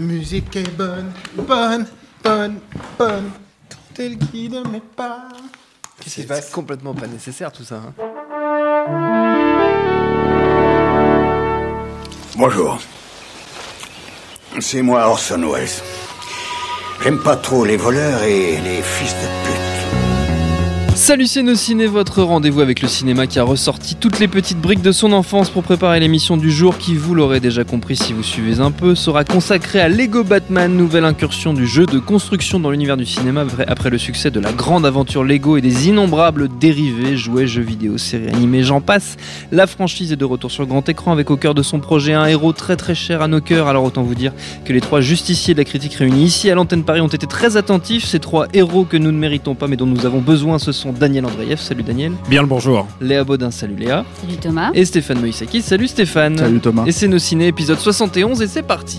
musique est bonne, bonne, bonne, bonne, quand elle guide mes pas. Qu'est-ce qui se passe C'est complètement pas nécessaire tout ça. hein. Bonjour. C'est moi Orson Welles. J'aime pas trop les voleurs et les fils de pute. Salut ciné, votre rendez-vous avec le cinéma qui a ressorti toutes les petites briques de son enfance pour préparer l'émission du jour qui, vous l'aurez déjà compris si vous suivez un peu, sera consacrée à Lego Batman, nouvelle incursion du jeu de construction dans l'univers du cinéma après le succès de la grande aventure Lego et des innombrables dérivés, jouets, jeux vidéo, séries animées, j'en passe. La franchise est de retour sur grand écran avec au cœur de son projet un héros très très cher à nos cœurs, alors autant vous dire que les trois justiciers de la critique réunis ici à l'antenne Paris ont été très attentifs. Ces trois héros que nous ne méritons pas mais dont nous avons besoin, ce sont Daniel Andreev, salut Daniel, Bien le bonjour. Léa Baudin, salut Léa, Salut Thomas. et Stéphane Moïsaki, salut Stéphane. Salut Thomas. Et c'est nos ciné épisode 71 et c'est parti.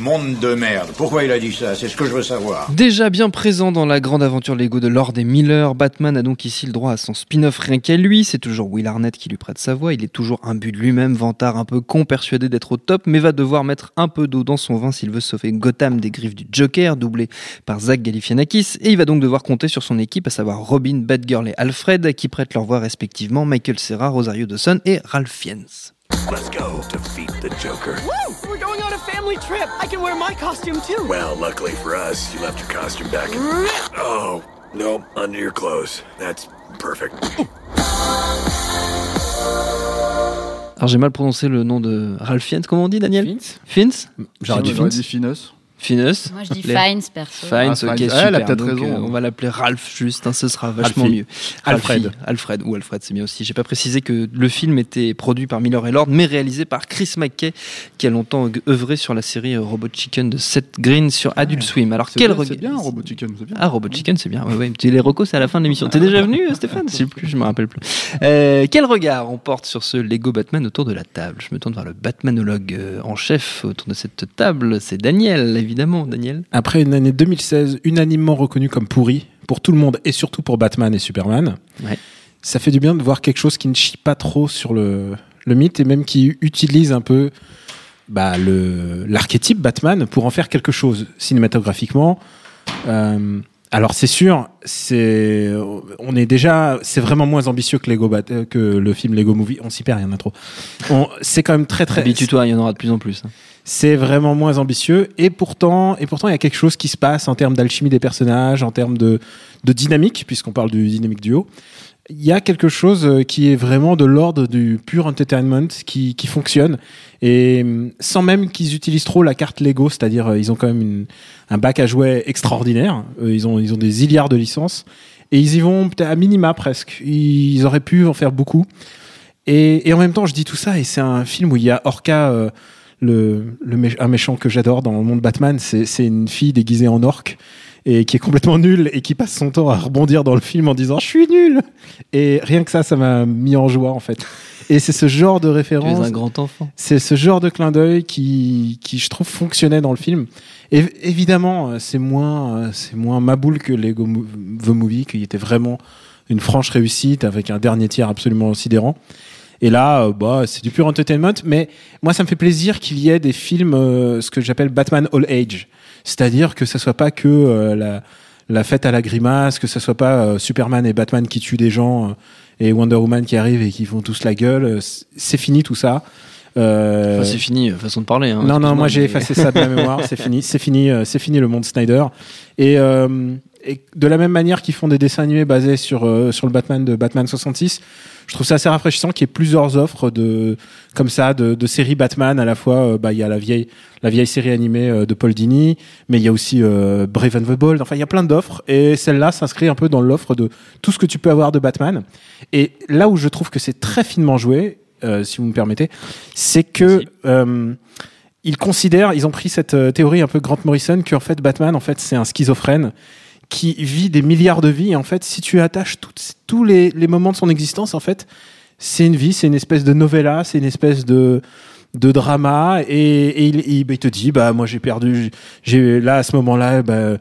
Monde de merde. Pourquoi il a dit ça? C'est ce que je veux savoir. Déjà bien présent dans la grande aventure Lego de Lord et Miller, Batman a donc ici le droit à son spin-off rien qu'à lui. C'est toujours Will Arnett qui lui prête sa voix. Il est toujours un but de lui-même, vantard un peu con, persuadé d'être au top, mais va devoir mettre un peu d'eau dans son vin s'il veut sauver Gotham des griffes du Joker, doublé par Zach Galifianakis. Et il va donc devoir compter sur son équipe, à savoir Robin, Batgirl et Alfred, qui prêtent leur voix respectivement Michael Serra, Rosario Dawson et Ralph Fiennes. Let's go defeat the Joker. We're going on a family trip. I can wear my costume too. Well, luckily for us, you left your costume back in. Oh, no, under your clothes. That's perfect. Alors j'ai mal prononcé le nom de Ralph Fiennes, comment on dit Daniel Fiennes Fiennes J'aurais dit dit, Fiennes. Finus. Moi je dis Les- Fines perso. Fines, Ah, ok, Fines. super. Ah, elle a peut-être raison. euh, on va l'appeler Ralph juste, hein, ce sera vachement Alfie. mieux. Alfred. Alfie, Alfred ou Alfred, c'est bien aussi. J'ai pas précisé que le film était produit par Miller et Lord, mais réalisé par Chris McKay, qui a longtemps œuvré sur la série euh, Robot Chicken de Seth Green sur Adult Swim. Alors quel regard c'est bien, Robot Chicken, c'est bien. ah, Robot Chicken, c'est bien. Ouais, ouais. Les recos, c'est à la fin de l'émission. T'es déjà venu, euh, Stéphane? Je sais plus, je me rappelle plus. Euh, quel regard on porte sur ce Lego Batman autour de la table? Je me tourne vers le Batmanologue en chef autour de cette table. C'est Daniel, évidemment. Daniel. Après une année 2016 unanimement reconnue comme pourrie pour tout le monde et surtout pour Batman et Superman, Ouais. ça fait du bien de voir quelque chose qui ne chie pas trop sur le, le mythe et même qui utilise un peu bah, le l'archétype Batman pour en faire quelque chose cinématographiquement. Euh, alors c'est sûr, c'est on est déjà c'est vraiment moins ambitieux que Lego Bat- euh, que le film Lego Movie. On s'y perd, il y en a trop. On- C'est quand même très très Habitue-toi, il y en aura de plus en plus. hein. C'est vraiment moins ambitieux. Et pourtant et pourtant il y a quelque chose qui se passe en termes d'alchimie des personnages en termes de, dynamique puisqu'on parle du dynamique duo. Il y a quelque chose euh, qui est vraiment de l'ordre du pur entertainment qui, qui fonctionne. Et hum, sans même qu'ils utilisent trop la carte Lego c'est-à-dire euh, ils ont quand même un bac à jouets extraordinaire. Euh, ils ont ils ont des milliards de licences. Et ils y vont à minima presque. Ils auraient pu en faire beaucoup. Et, en même temps je dis tout ça et c'est un film où il y a Orca le, le mé- un méchant que j'adore dans le monde Batman, c'est c'est une fille déguisée en orque et qui est complètement nulle et qui passe son temps à rebondir dans le film en disant je suis nul. Et rien que ça, ça m'a mis en joie en fait. Et c'est ce genre de référence, un grand enfant. c'est ce genre de clin d'œil qui, qui je trouve fonctionnait dans le film. Et évidemment, euh, c'est moins, euh, c'est moins ma boule que Lego The Movie, qui était vraiment une franche réussite avec un dernier tiers absolument sidérant. Et là, euh, bah, c'est du pur entertainment. Mais moi, ça me fait plaisir qu'il y ait des films, euh, ce que j'appelle Batman All Age. C'est-à-dire que ça soit pas que euh, la, fête à la grimace, que ça soit pas Superman et Batman qui tuent des gens et Wonder Woman qui arrive et qui font tous la gueule. C'est fini tout ça. Euh, Enfin, c'est fini, euh, façon de parler. hein, non, non, moi j'ai effacé ça de ma mémoire. C'est fini, c'est fini, euh, c'est fini le monde Snyder. Et, et de la même manière qu'ils font des dessins animés basés sur sur le Batman de Batman 66, je trouve ça assez rafraîchissant qu'il y ait plusieurs offres de comme ça de, de séries Batman. À la fois, euh, bah il y a la vieille la vieille série animée euh, de Paul Dini, mais il y a aussi euh, Brave and the Bold. Enfin, il y a plein d'offres et celle-là s'inscrit un peu dans l'offre de tout ce que tu peux avoir de Batman. Et là où je trouve que c'est très finement joué si vous me permettez, c'est que euh, ils considèrent, ils ont pris cette euh, théorie un peu Grant Morrison qu'en fait Batman, en fait, c'est un schizophrène qui vit des milliards de vies. Et en fait, si tu attaches tous les, les moments de son existence, en fait, c'est une vie, c'est une espèce de novella, c'est une espèce de de drama et, bah, il te dit bah moi j'ai perdu j'ai là à ce moment-là bah,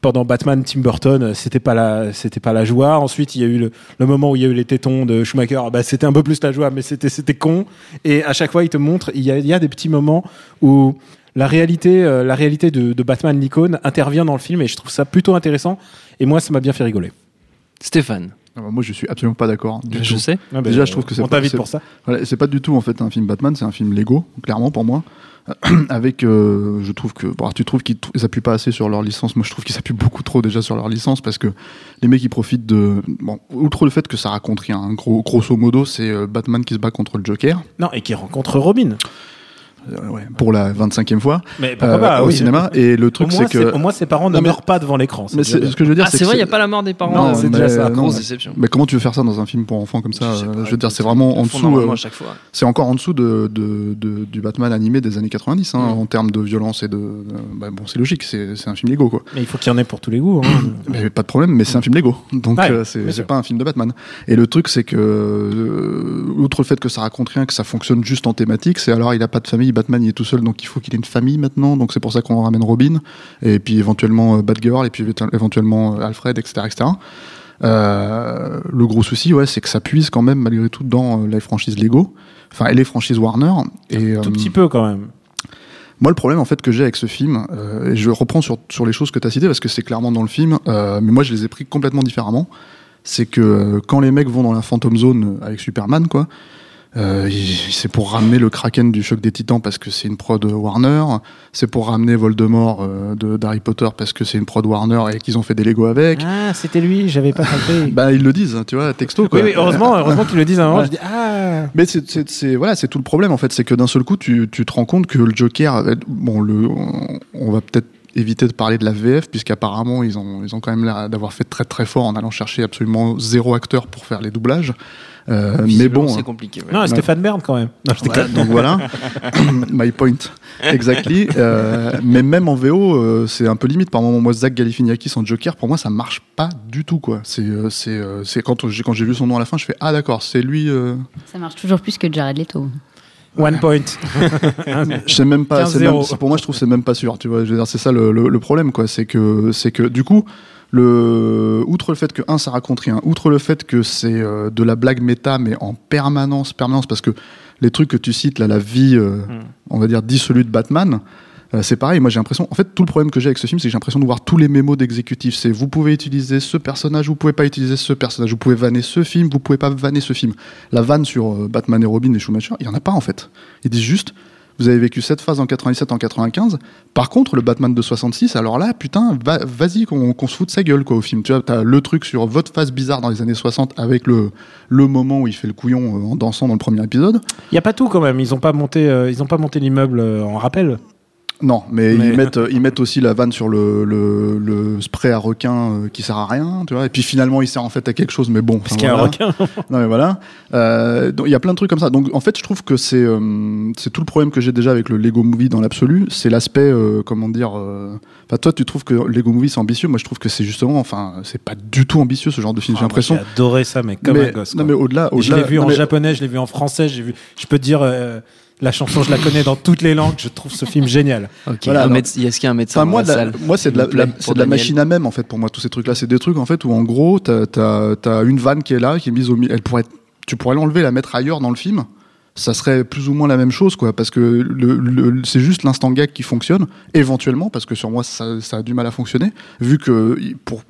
pendant Batman Tim Burton c'était pas la c'était pas la joie. Ensuite il y a eu le, le moment où il y a eu les tétons de Schumacher. Bah c'était un peu plus la joie mais c'était c'était con. Et à chaque fois il te montre il y a, il y a des petits moments où la réalité euh, la réalité de, de Batman l'icône intervient dans le film et je trouve ça plutôt intéressant. Et moi ça m'a bien fait rigoler. Stéphane, Ah bah, moi, je suis absolument pas d'accord. du je tout. sais. Déjà, je trouve que c'est on pas- t'invite c'est- pour ça Voilà, c'est pas du tout en fait un film Batman, c'est un film Lego, clairement pour moi. Avec, euh, je trouve que, bon, alors, tu trouves qu'ils ils appuient pas assez sur leur licence. Moi, je trouve qu'ils appuient beaucoup trop déjà sur leur licence parce que les mecs ils profitent de, bon, outre le fait que ça raconte rien, hein, gros, grosso modo, c'est euh, Batman qui se bat contre le Joker non et qui rencontre Robin ouais, pour la 25e fois mais euh, pas au oui. cinéma. Et le truc c'est que, au moins ses parents ne Non, meurent pas devant l'écran mais ce que je veux dire, Ah, c'est vrai, il n'y a pas la mort des parents. Non, c'est mais déjà ça. non, Grosse mais- déception. Mais comment tu veux faire ça dans un film pour enfants comme ça? Je sais euh, pas, Je veux dire, c'est vraiment en dessous. euh. C'est encore en dessous de, de, de- du Batman animé des années 90 hein, Mm. en termes de violence et de. bah, bon, c'est logique, c'est un film Lego quoi. mais il faut qu'il y en ait pour tous les goûts hein. Mais pas de problème, mais c'est un film Lego, donc Ouais, euh, c'est pas un film de Batman. Et le truc, c'est que euh, outre le fait que ça raconte rien, que ça fonctionne juste en thématique, c'est alors il a pas de famille, Batman il est tout seul, donc il faut qu'il ait une famille maintenant, donc c'est pour ça qu'on ramène Robin, et puis éventuellement euh, Batgirl, et puis éventuellement euh, Alfred, etc., etc. Euh, le gros souci, ouais, c'est que ça puise quand même malgré tout dans les franchises Lego, enfin et les franchises Warner. Et tout euh, petit peu quand même moi, le problème en fait que j'ai avec ce film, euh, et je reprends sur, sur les choses que tu as citées parce que c'est clairement dans le film, mais moi je les ai pris complètement différemment. C'est que quand les mecs vont dans la Phantom Zone avec Superman, quoi, euh, c'est pour ramener le Kraken du choc des Titans parce que c'est une prod Warner. C'est pour ramener Voldemort euh, de d'Harry Potter parce que c'est une prod Warner et qu'ils ont fait des Lego avec. ah c'était lui j'avais pas compris Bah ils le disent, tu vois, texto. Quoi. oui, oui heureusement heureusement qu'ils le disent à un moment Ouais. je dis ah Mais c'est- voilà, c'est tout le problème en fait, c'est que d'un seul coup, tu, tu te rends compte que le Joker, euh, bon, le, on, on va peut-être éviter de parler de la VF puisqu'apparemment ils ont, ils ont quand même l'air d'avoir fait très très fort en allant chercher absolument zéro acteur pour faire les doublages. Euh, mais bon, c'est compliqué. ouais. non Stéphane Bern quand même non, donc voilà, my point, exactly. Euh, mais même en VO, euh, c'est un peu limite. Par moment, moi, Zach Galifianakis en Joker, pour moi, ça marche pas du tout, quoi. C'est, c'est, c'est quand j'ai quand j'ai vu son nom à la fin, je fais ah d'accord, c'est lui. euh, Ça marche toujours plus que Jared Leto. one point Je sais même pas. 15-0. c'est même- c'est- pour moi, je trouve que c'est même pas sûr. Tu vois, je veux dire, c'est ça le, le- le problème, quoi. C'est que, c'est que, du coup, le, outre le fait que un, ça raconte rien, outre le fait que c'est euh, de la blague méta, mais en permanence, permanence, parce que les trucs que tu cites, là, la vie, euh, on va dire dissolue de Batman. euh, c'est pareil, moi j'ai l'impression. En fait, tout le problème que j'ai avec ce film, c'est que j'ai l'impression de voir tous les mémos d'exécutifs. C'est vous pouvez utiliser ce personnage, vous pouvez pas utiliser ce personnage, vous pouvez vanner ce film, vous pouvez pas vanner ce film. La vanne sur euh, Batman et Robin et Schumacher, il y en a pas en fait. Ils disent juste, vous avez vécu cette phase en 97, en 95. Par contre, le Batman de 66, alors là, putain, va- vas-y qu'on se fout de sa gueule quoi au film. Tu vois, le truc sur votre phase bizarre dans les années 60 avec le le moment où il fait le couillon euh, en dansant dans le premier épisode. il y a pas tout quand même ils ont pas monté euh, ils pas monté l'immeuble euh, en rappel Non, mais, Mais- Ils, mettent, euh, ils mettent aussi la vanne sur le, le, le spray à requin euh, qui sert à rien, tu vois. Et puis finalement, il sert en fait à quelque chose, mais bon. parce qu'il y a un requin Non, mais voilà. Euh, donc, il y a plein de trucs comme ça. Donc, en fait, je trouve que c'est euh, c'est tout le problème que j'ai déjà avec le Lego Movie dans l'absolu. C'est l'aspect, euh, comment dire. euh, Enfin, toi, tu trouves que Lego Movie c'est ambitieux. Moi, je trouve que c'est justement, enfin, c'est pas du tout ambitieux ce genre de film. Ah, j'ai moi, l'impression. j'ai adoré ça mais comme mais, un gosse non, mais au-delà, Et je au-delà. l'ai vu non, en mais- japonais je l'ai vu en français j'ai vu je peux te dire euh, la chanson je la connais dans toutes les langues je trouve ce film génial Ok, Voilà, alors- Est-ce qu'il y a un médecin dans moi, la de la- salle moi, c'est de la, S'il vous plaît, la- pour c'est de la Daniel. machine à même, en fait, pour moi, tous ces trucs-là. C'est des trucs, en fait, où, en gros, t'as, t'as, t'as une vanne qui est là, qui est mise au milieu. Elle pourrait, être- tu pourrais l'enlever, la mettre ailleurs dans le film. Ça serait plus ou moins la même chose, quoi, parce que le, le- c'est juste l'instant gag qui fonctionne, éventuellement, parce que sur moi, ça, ça a du mal à fonctionner, vu que il- pour,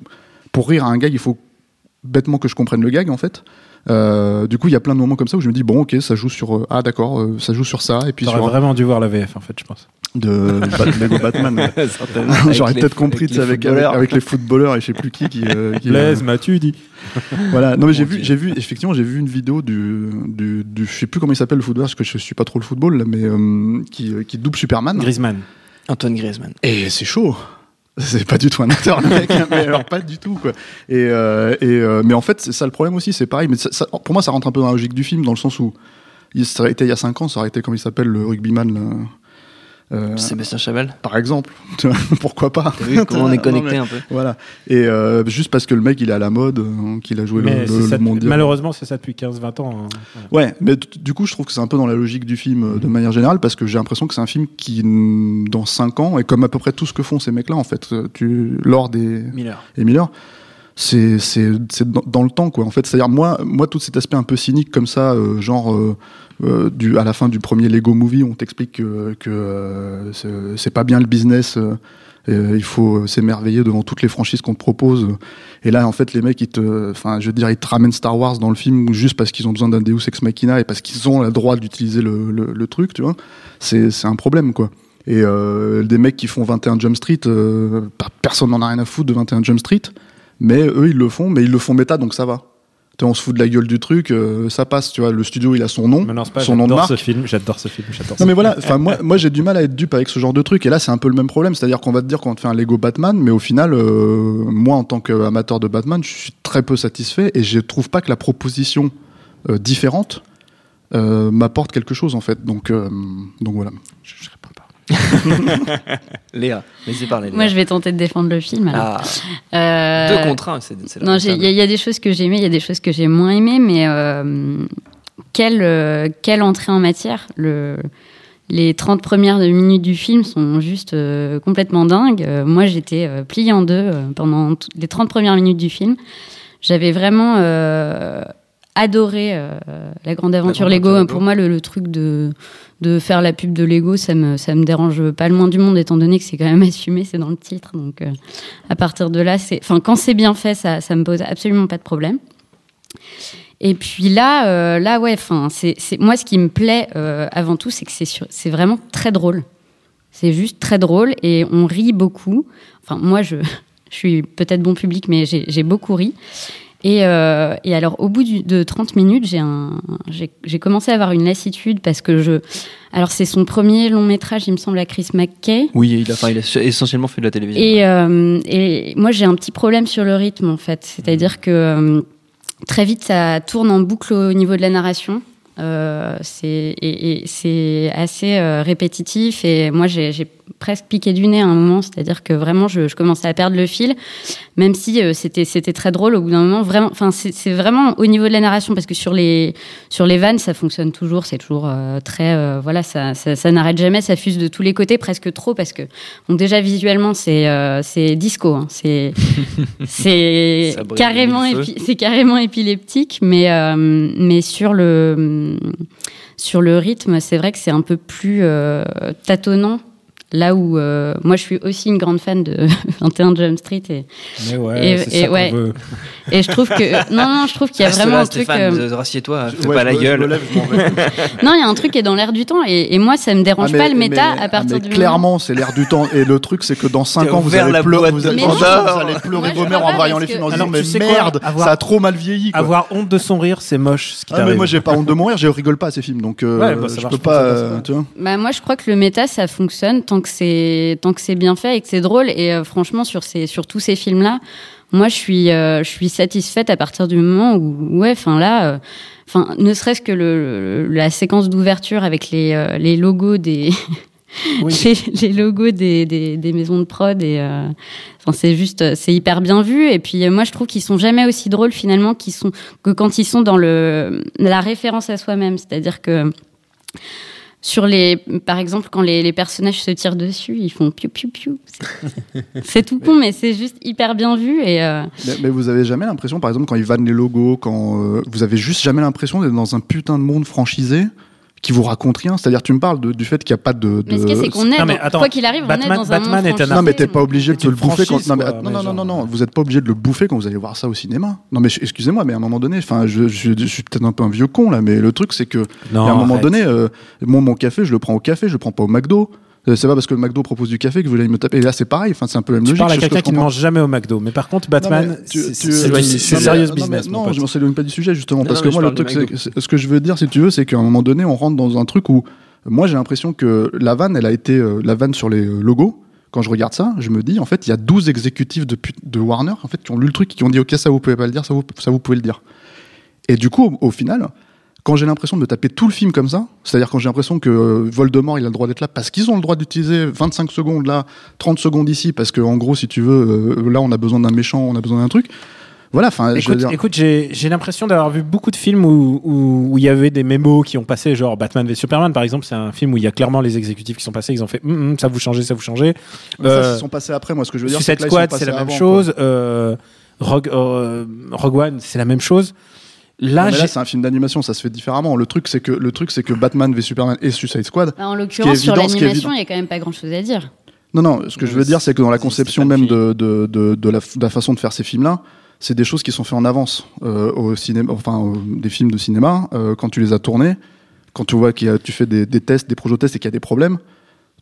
pour rire à un gag, il faut bêtement que je comprenne le gag, en fait. Euh, du coup, il y a plein de moments comme ça où je me dis, bon, ok, ça joue sur, euh, ah, d'accord, euh, ça joue sur ça, et puis T'aurais sur vraiment dû voir la VF en fait je pense. De Lego Batman. ouais. J'aurais peut-être compris avec, avec, avec les footballeurs et je sais plus qui qui, euh, qui, Blaise m'as-tu dit. Voilà. Non mais j'ai vu j'ai vu effectivement j'ai vu une vidéo du, du, du je sais plus comment il s'appelle le footballeur parce que je suis pas trop le football là, mais euh, qui, qui double Superman. Griezmann. Antoine Griezmann. et c'est chaud c'est pas du tout un acteur le mec hein, mais alors pas du tout quoi et, euh, et euh, mais en fait c'est ça le problème aussi c'est pareil mais ça- pour moi ça rentre un peu dans la logique du film dans le sens où il, ça aurait été il y a 5 ans, ça aurait été comme il s'appelle le rugbyman. Euh, Sébastien Chaval. par exemple, pourquoi pas vu comment on est Non, connecté mais- un peu Voilà. Et euh, juste parce que le mec il est à la mode, euh, qu'il a joué le, Mais le- c'est le ça depuis- mondial. malheureusement, c'est ça depuis 15-20 ans. hein. Ouais, mais du coup, je trouve que c'est un peu dans la logique du film euh, de manière générale, parce que j'ai l'impression que c'est un film qui, mm, dans 5 ans, est comme à peu près tout ce que font ces mecs-là, en fait. Euh, Tu, Lord et, Miller. et Miller, c'est c'est c'est dans, dans le temps, quoi. En fait, c'est-à-dire moi, moi, tout cet aspect un peu cynique comme ça, euh, genre. euh, euh, du, à la fin du premier Lego Movie, on t'explique que, que euh, c'est- pas bien le business, euh, il faut s'émerveiller devant toutes les franchises qu'on te propose. Et là, en fait, les mecs, ils te, enfin, je veux dire, ils te ramènent Star Wars dans le film juste parce qu'ils ont besoin d'un Deus Ex Machina et parce qu'ils ont le droit d'utiliser le, le, le truc, tu vois. C'est un problème, quoi. Et euh, des mecs qui font 21 Jump Street, pas- personne n'en a rien à foutre de 21 Jump Street, mais eux, ils le font, mais ils le font méta, donc ça va. On se fout de la gueule du truc, euh, ça passe, tu vois. Le studio, il a son nom, pas, son nom de j'adore marque. ce film, j'adore ce film, j'adore Non mais voilà, enfin moi, moi j'ai du mal à être dupe avec ce genre de truc et là c'est un peu le même problème, c'est-à-dire qu'on va te dire qu'on te fait un Lego Batman, mais au final, euh, moi en tant qu'amateur de Batman, je suis très peu satisfait et je trouve pas que la proposition euh, différente euh, m'apporte quelque chose en fait. Donc euh, donc voilà. Je, je réponds pas. Léa, laissez parler. Léa. Moi, je vais tenter de défendre le film. alors. Ah, Euh, deux contre un, c'est Non, il y, a- il y a des choses que j'ai aimées, il y a des choses que j'ai moins aimées, mais euh, quelle, euh, quelle entrée en matière? Le, Les 30 premières minutes du film sont juste complètement dingues. Moi, j'étais pliée en deux pendant les 30 premières minutes du film. J'avais vraiment adoré euh, la grande aventure grande Lego. Pour moi, le, le truc de, de faire la pub de Lego, ça me, ça me dérange pas le moins du monde, étant donné que c'est quand même assumé, c'est dans le titre. Donc, euh, à partir de là, c'est, enfin, quand c'est bien fait, ça, ça me pose absolument pas de problème. Et puis là, euh, là, ouais, enfin, c'est, c'est moi ce qui me plaît avant tout, c'est que c'est, c'est vraiment très drôle. C'est juste très drôle et on rit beaucoup. Enfin, moi, je, je suis peut-être bon public, mais j'ai beaucoup ri. Et, euh, et alors, au bout du- de 30 minutes, j'ai, commencé à avoir une lassitude parce que je. Alors, c'est son premier long métrage, il me semble, à Chris McKay. Oui, il a, enfin, il a essentiellement fait de la télévision. Et, euh, et moi, j'ai un petit problème sur le rythme, en fait. C'est-à-dire que euh, très vite, ça tourne en boucle au niveau de la narration. Euh, c'est et, et c'est assez euh, répétitif et moi j'ai j'ai presque piqué du nez à un moment. C'est-à-dire que vraiment je, je commençais à perdre le fil même si euh, c'était c'était très drôle au bout d'un moment. Vraiment enfin c'est c'est vraiment au niveau de la narration parce que sur les sur les vannes ça fonctionne toujours. C'est toujours très voilà ça ça, ça n'arrête jamais ça fuse de tous les côtés presque trop parce que donc déjà visuellement c'est c'est disco hein, c'est carrément épi- c'est carrément épileptique mais mais sur le sur le rythme c'est vrai que c'est un peu plus euh, tâtonnant là où euh, moi je suis aussi une grande fan de 21 Jump Street et Mais ouais, Et- c'est et ça qu'on ouais. veut. et je trouve que non non je trouve qu'il y a Reste vraiment là, un truc Stéphane, euh, euh, rassieds-toi, fais Ouais, pas je la me- je me gueule. lève, je m'en vais. non il y a un truc qui est dans l'air du temps et, et moi ça me dérange Ah, mais- pas le méta ah, à partir mais du clairement, c'est l'air du temps. Et le truc, c'est que dans 5 T'as ans, vous ouvert allez la pleurer, boîte vous de allez, vous allez pleurer je vos mères en voyant les films en Ah disant mais tu sais quoi merde, Avoir- ça a trop mal vieilli. Quoi. Avoir honte de son rire, c'est moche. Ce qui Ah, mais t'arrive. moi j'ai pas honte de mourir, je rigole pas à ces films, donc euh, Ouais, bah, ça je marche peux pas, ça, euh, ça. tu vois. Bah moi je crois que le méta ça fonctionne tant que c'est tant que c'est bien fait et que c'est drôle. Et euh, franchement sur ces sur tous ces films là moi je suis euh, je suis satisfaite à partir du moment où ouais enfin là euh, enfin ne serait-ce que le, la séquence d'ouverture avec les les logos des Oui. les, les logos des, des, des maisons de prod et euh, enfin c'est juste c'est hyper bien vu. Et puis moi je trouve qu'ils sont jamais aussi drôles finalement qu'ils sont que quand ils sont dans le la référence à soi-même. C'est-à-dire que sur les par exemple quand les, les personnages se tirent dessus ils font piou piou piou. C'est- tout con mais c'est juste hyper bien vu et euh, Mais, mais vous avez jamais l'impression, par exemple, quand ils vannent les logos, quand euh, vous avez juste jamais l'impression d'être dans un putain de monde franchisé qui vous raconte rien. C'est-à-dire, tu me parles de- du fait qu'il n'y a pas de. mais ce de- qu'il c'est qu'on est Non, mais attends, quoi qu'il arrive on Batman- est dans un Batman monde est un franchisé. Non, mais t'es pas obligé de le bouffer quand. Non, mais, quoi, non, mais non, non, non, vous êtes pas obligé de le bouffer quand vous allez voir ça au cinéma. Non, mais excusez-moi, mais à un moment donné, enfin, je, je, je suis peut-être un peu un vieux con là, mais le truc c'est que Non, à un moment arrête. donné, euh, moi, mon café, je le prends au café, je le prends pas au McDo. Euh, C'est pas parce que le McDo propose du café que vous allez me taper. Et là, c'est pareil. Enfin, c'est un peu la même Tu logique. parles à quelqu'un qui ne mange jamais au McDo. Mais par contre, Batman, c'est- Non, business. Non, je m'en s'éloigne pas du sujet justement Non, parce non, que moi, le truc, ce que je veux dire, si tu veux, c'est qu'à un moment donné, on rentre dans un truc où moi, j'ai l'impression que la vanne, elle a été euh, la vanne sur les euh, logos. Quand je regarde ça, je me dis, en fait, il y a 12 exécutifs de, Warner, en fait, qui ont lu le truc, qui ont dit, ok, ça vous pouvez pas le dire, ça vous, ça vous pouvez le dire. Et du coup, au, au final, quand j'ai l'impression de me taper tout le film comme ça, c'est-à-dire quand j'ai l'impression que euh, Voldemort il a le droit d'être là parce qu'ils ont le droit d'utiliser 25 secondes là, 30 secondes ici, parce que en gros si tu veux, euh, là on a besoin d'un méchant, on a besoin d'un truc. Voilà, enfin, Écoute, dire- écoute, j'ai l'impression d'avoir vu beaucoup de films où il y avait des mémos qui ont passé, genre Batman v Superman par exemple, c'est un film où il y a clairement les exécutifs qui sont passés, ils ont fait Hum, hum, ça vous changez, ça vous changez. Ça, Euh, ils sont passés après. Moi, ce que je veux dire, sont Squad, c'est la même avant, chose. Euh, Rogue, euh, Rogue One, c'est la même chose. Là, Non, mais j'ai- là, c'est un film d'animation, ça se fait différemment. Le truc, c'est que le truc, c'est que Batman v Superman et Suicide Squad. Bah, en l'occurrence, sur l'animation, il y a quand même pas grand chose à dire. Non, non. Ce que je veux dire, c'est que dans la conception même de, de, de, de la, de la façon de faire ces films-là, c'est des choses qui sont faites en avance euh, au cinéma, enfin au- des films de cinéma. euh, quand tu les as tournés, quand tu vois qu'il y a, tu fais des, des tests, des projets-tests et qu'il y a des problèmes.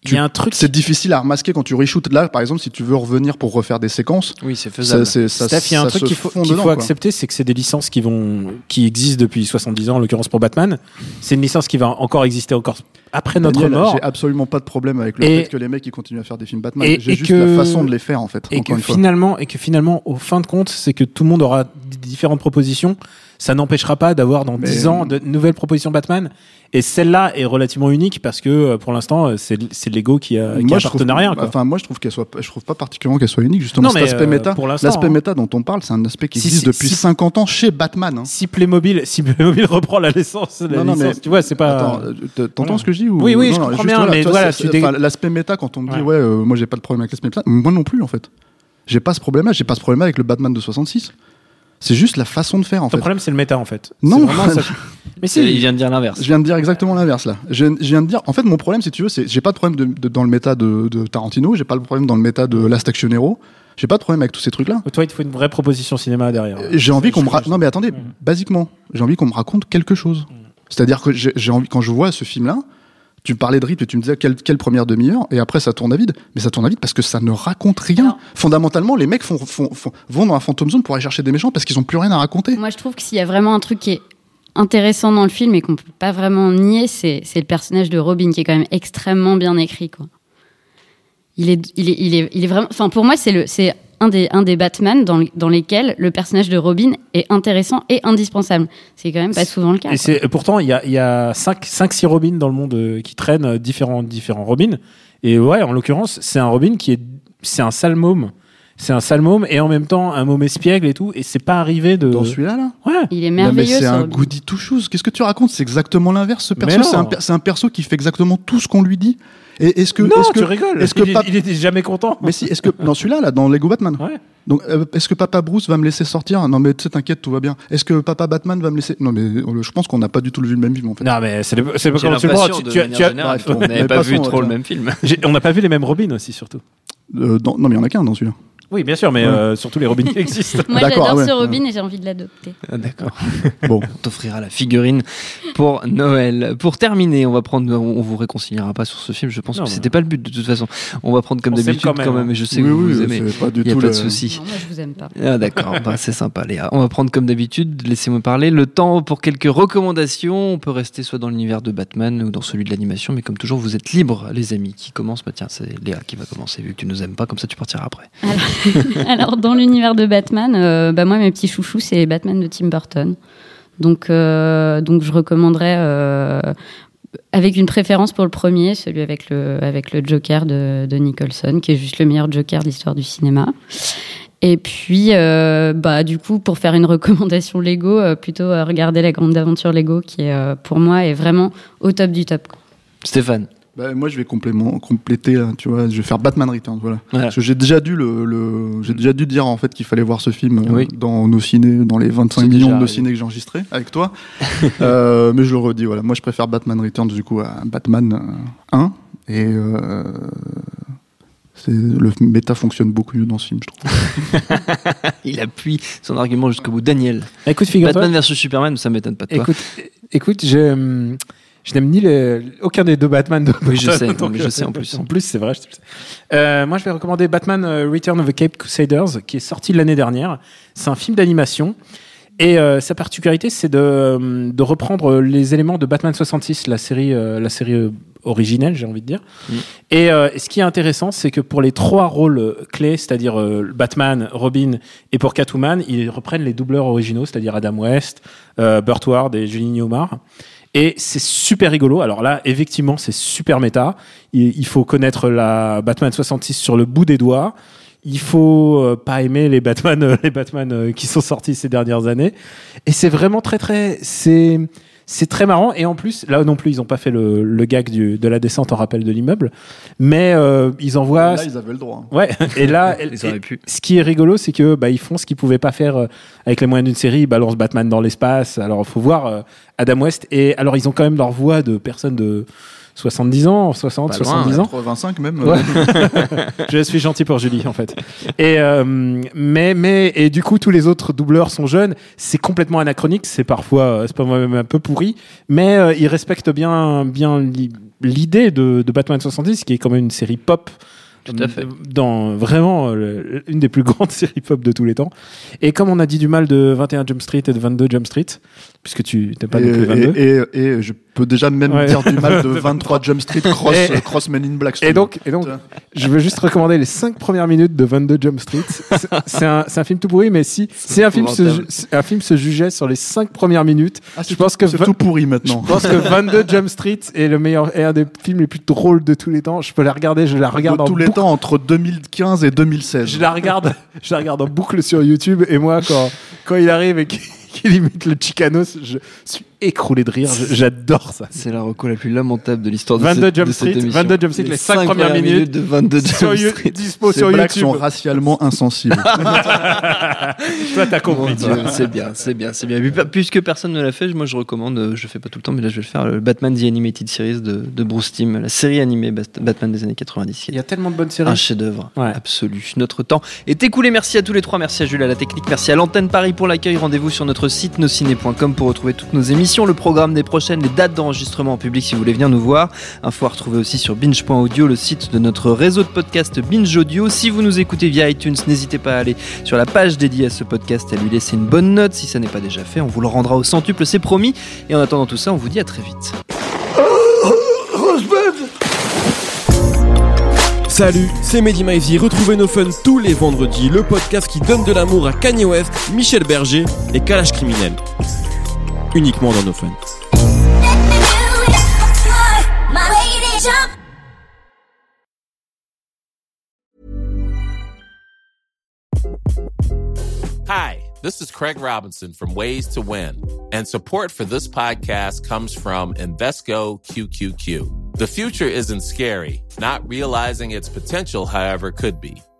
Il y a un truc. C'est difficile à remasquer quand tu reshootes. Là, par exemple, si tu veux revenir pour refaire des séquences, Oui, c'est faisable. ça, Steph, il y a un truc qu'il faut, dedans, faut accepter, c'est que c'est des licences qui vont, qui existent depuis 70 ans, en l'occurrence pour Batman. C'est une licence qui va encore exister encore après notre Daniel, mort. J'ai absolument pas de problème avec le Et- fait que les mecs ils continuent à faire des films Batman. J'ai juste que- la façon de les faire en fait. Et que finalement, et que finalement, au fin de compte, c'est que tout le monde aura différentes propositions. Ça n'empêchera pas d'avoir dans Mais- 10 ans de nouvelles propositions Batman. Et celle-là est relativement unique parce que euh, pour l'instant, euh, c'est c'est Lego qui a, qui moi, a je trouve, partenariat. quoi. enfin, moi, je trouve qu'elle soit, je trouve pas particulièrement qu'elle soit unique. Justement, Non, cet aspect euh, méta, l'aspect hein. méta dont on parle, c'est un aspect qui Si- existe si- depuis si- 50 ans chez Batman. hein. Si Playmobil, si Playmobil reprend la licence, la Non, non, mais- tu vois, c'est pas. T'entends voilà. ce que je dis ou... Oui, oui, je comprends bien, mais voilà, dé- enfin, l'aspect méta quand on me dit Ouais. ouais, euh, moi j'ai pas de problème avec l'aspect méta, moi non plus en fait. J'ai pas ce problème-là, j'ai pas ce problème avec le Batman de 66. C'est juste la façon de faire en Ton fait. problème, c'est le méta en fait. Non. C'est vraiment ça. Mais Il si. vient de dire l'inverse. Je viens de dire exactement l'inverse là. Je, je viens de dire, en fait, mon problème, si tu veux, c'est j'ai pas de problème de, de- dans le méta de, de Tarantino, j'ai pas le problème dans le méta de Last Action Hero, j'ai pas de problème avec tous ces trucs-là. Toi, il te faut une vraie proposition cinéma derrière. J'ai envie qu'on me Je- ra- je- non mais attendez, basiquement, j'ai envie qu'on me raconte quelque chose. C'est-à-dire que j'ai j'ai envie quand je vois ce film-là, tu me parlais de rythme et tu me disais quelle, quelle première demi-heure et après ça tourne à vide. Mais ça tourne à vide parce que ça ne raconte rien. Fondamentalement, les mecs font, font- font- vont dans la Phantom Zone pour aller chercher des méchants parce qu'ils ont plus rien à raconter. Moi, je trouve que s'il y a vraiment un truc qui est intéressant dans le film et qu'on peut pas vraiment nier, c'est c'est le personnage de Robin qui est quand même extrêmement bien écrit. Quoi. Il est, il est, il est, il est vraiment. Enfin, pour moi, c'est le, c'est un des, un des Batman dans, le- dans lesquels le personnage de Robin est intéressant et indispensable. C'est quand même pas souvent le cas. Et pourtant il y a y a 5 5 6 Robins dans le monde euh, qui traînent euh, différents différents Robins et ouais en l'occurrence c'est un Robin qui est c'est un sale môme. C'est un sale môme et en même temps un môme espiègle et tout et c'est pas arrivé de Dans celui-là, là? Ouais. Il est Non, mais merveilleux. c'est ce un Robin. goody two shoes. Qu'est-ce que tu racontes? C'est exactement l'inverse. Ce perso, c'est un, un perso qui fait exactement tout ce qu'on lui dit. Et est-ce que, non, est-ce que, tu rigoles. est-ce que il, Pap- il était jamais content. mais si, est-ce que dans celui-là, là, dans Lego Batman, Ouais. Donc, euh, est-ce que Papa Bruce va me laisser sortir? Non, mais t'inquiète, tout va bien. Est-ce que Papa Batman va me laisser? Non, mais euh, je pense qu'on n'a pas du tout vu le même film en fait. Non mais c'est le- c'est pas J'ai comment tu le vois. Tu- de tu tu as- bref, bon, n'avait pas vu trop le même film. on n'a pas vu les mêmes Robins aussi surtout. Euh, dans- Non, mais il y en a qu'un dans celui-là. Oui, bien sûr, mais Ouais. euh, surtout les Robins qui existent. Moi, j'adore ouais. ce Robin et j'ai envie de l'adopter. Ah, D'accord. Bon, On t'offrira la figurine pour Noël. Pour terminer, on va prendre, on vous réconciliera pas sur ce film. Je pense Non, que c'était pas le but de toute façon. On va prendre comme d'habitude quand quand même, hein. Et je sais oui, que vous oui, vous aimez. pas du Il y a tout pas le- de souci. Non, moi, je vous aime pas. Ah d'accord, Bah, c'est sympa Léa. On va prendre comme d'habitude, laissez-moi parler, le temps pour quelques recommandations. On peut rester soit dans l'univers de Batman ou dans celui de l'animation, mais comme toujours, vous êtes libres, les amis. Qui commence? Bah tiens, c'est Léa qui va commencer, vu que tu nous aimes pas, comme ça tu partiras après. Alors, dans l'univers de Batman, euh, bah, moi, mes petits chouchous, c'est Batman de Tim Burton. Donc, euh, donc je recommanderais, euh, avec une préférence pour le premier, celui avec le, avec le Joker de, de Nicholson, qui est juste le meilleur Joker de l'histoire du cinéma. Et puis, bah, du coup, pour faire une recommandation Lego, plutôt regarder la grande aventure Lego, qui pour moi, est vraiment au top du top. Stéphane. Bah, moi je vais complément, compléter, hein, tu vois, je vais faire Batman Returns, voilà. Voilà. Parce que j'ai déjà dû le, le- j'ai déjà dû dire en fait qu'il fallait voir ce film euh, dans nos cinés, dans les 25 C'est millions de arrivé. cinés que j'ai enregistrés avec toi. Euh, mais je le redis, voilà. Moi je préfère Batman Returns du coup à Batman euh, 1 et euh, c'est le méta fonctionne beaucoup mieux dans ce film, je trouve. Il appuie son argument jusqu'au bout. Daniel. Écoute, figure-toi. Batman versus Superman, ça m'étonne pas de toi. Écoute, écoute, je, hum, je n'aime ni le, aucun des deux Batman. De Oui, je sais, non, donc, mais je euh, sais en plus. En plus, c'est vrai. je. Euh, moi, je vais recommander Batman euh, Return of the Cape Crusaders, qui est sorti l'année dernière. C'est un film d'animation. Et euh, sa particularité, c'est de, de reprendre les éléments de Batman 66, la série, euh, la série originelle, j'ai envie de dire. Et euh, ce qui est intéressant, c'est que pour les trois rôles clés, c'est-à-dire Batman, Robin et pour Catwoman, ils reprennent les doubleurs originaux, c'est-à-dire Adam West, Burt Ward et Julie Newmar. Et c'est super rigolo. Alors là, effectivement, c'est super méta. Il, faut connaître la Batman 66 sur le bout des doigts. Il faut euh, pas aimer les Batman, euh, les Batman euh, qui sont sortis ces dernières années. Et c'est vraiment très très, c'est c'est très marrant. Et en plus, là non plus, ils ont pas fait le, le gag du, de la descente en rappel de l'immeuble, mais euh, ils envoient. Là, ils avaient le droit. Ouais. Et là, Ils pu. ce qui est rigolo, c'est que bah, ils font ce qu'ils pouvaient pas faire euh, avec les moyens d'une série. Ils balancent Batman dans l'espace. Alors, faut voir euh, Adam West. Et alors, ils ont quand même leur voix de personnes de 70 ans, 60, Pas loin, 70 ans. 85 même. Ouais. je suis gentil pour Julie en fait. Et euh, mais mais et du coup tous les autres doubleurs sont jeunes. C'est complètement anachronique. C'est parfois euh, c'est pas même un peu pourri, mais euh, ils respectent bien bien li- l'idée de, de Batman 70 qui est quand même une série pop. Tout à fait. Dans vraiment euh, une des plus grandes séries pop de tous les temps. Et comme on a dit du mal de 21 Jump Street et de 22 Jump Street, puisque tu n'es pas et, non plus 22. et, et, et je peux déjà même Ouais. dire du mal de 23 Jump Street Cross, Et- cross Men in Black. Et donc, et donc, je veux juste recommander les 5 premières minutes de 22 Jump Street. C'est- un, film tout pourri, mais si, si un film, se, un film se jugeait sur les 5 premières minutes, Ah, c'est je pense tout- que c'est tout pourri maintenant. je pense que 22 Jump Street est le meilleur, est un des films les plus drôles de tous les temps. Je peux la regarder, je la regarde de en tous les temps entre 2015 et 2016. Je la regarde, je la regarde en boucle sur YouTube et moi quand quand il arrive et qu'il qu'il imite le Chicanos, je suis écroulé de rire. J'adore ça. C'est la reco la plus lamentable de l'histoire de 22 cette, Jump de cette Street, émission. 22 Jump Street, les cinq premières minutes de 22 Sur Jump You- Street. dispo Ces sur blagues YouTube. sont racialement insensibles. Toi t'as compris. C'est bien, c'est bien, c'est bien. Puisque personne ne l'a fait, moi je recommande, euh, je le fais pas tout le temps, mais là je vais le faire, le Batman The Animated Series de, de Bruce Timm, la série animée Bat- Batman des années 90. qui est Il y a tellement de bonnes séries. Un chef-d'œuvre Ouais. absolu. Notre temps est écoulé. Merci à tous les trois. Merci à Jules à la technique. Merci à l'antenne Paris pour l'accueil. Rendez-vous sur notre site nosciné.com pour retrouver toutes nos émissions, le programme des prochaines, les dates d'enregistrement en public si vous voulez venir nous voir. Info à retrouver aussi sur binge.audio, le site de notre réseau de podcast Binge Audio. Si vous nous écoutez via iTunes, n'hésitez pas à aller sur la page dédiée à ce podcast et à lui laisser une bonne note si ça n'est pas déjà fait. On vous le rendra au centuple, c'est promis. Et en attendant tout ça, on vous dit à très vite. Salut, c'est Mehdi Maizy. Retrouvez nos fun tous les vendredis, le podcast qui donne de l'amour à Kanye West, Michel Berger et Kalash Criminel. Uniquement dans nos fun. Hi, this is Craig Robinson from Ways to Win, and support for this podcast comes from Invesco QQQ. The future isn't scary, not realizing its potential, however, could be.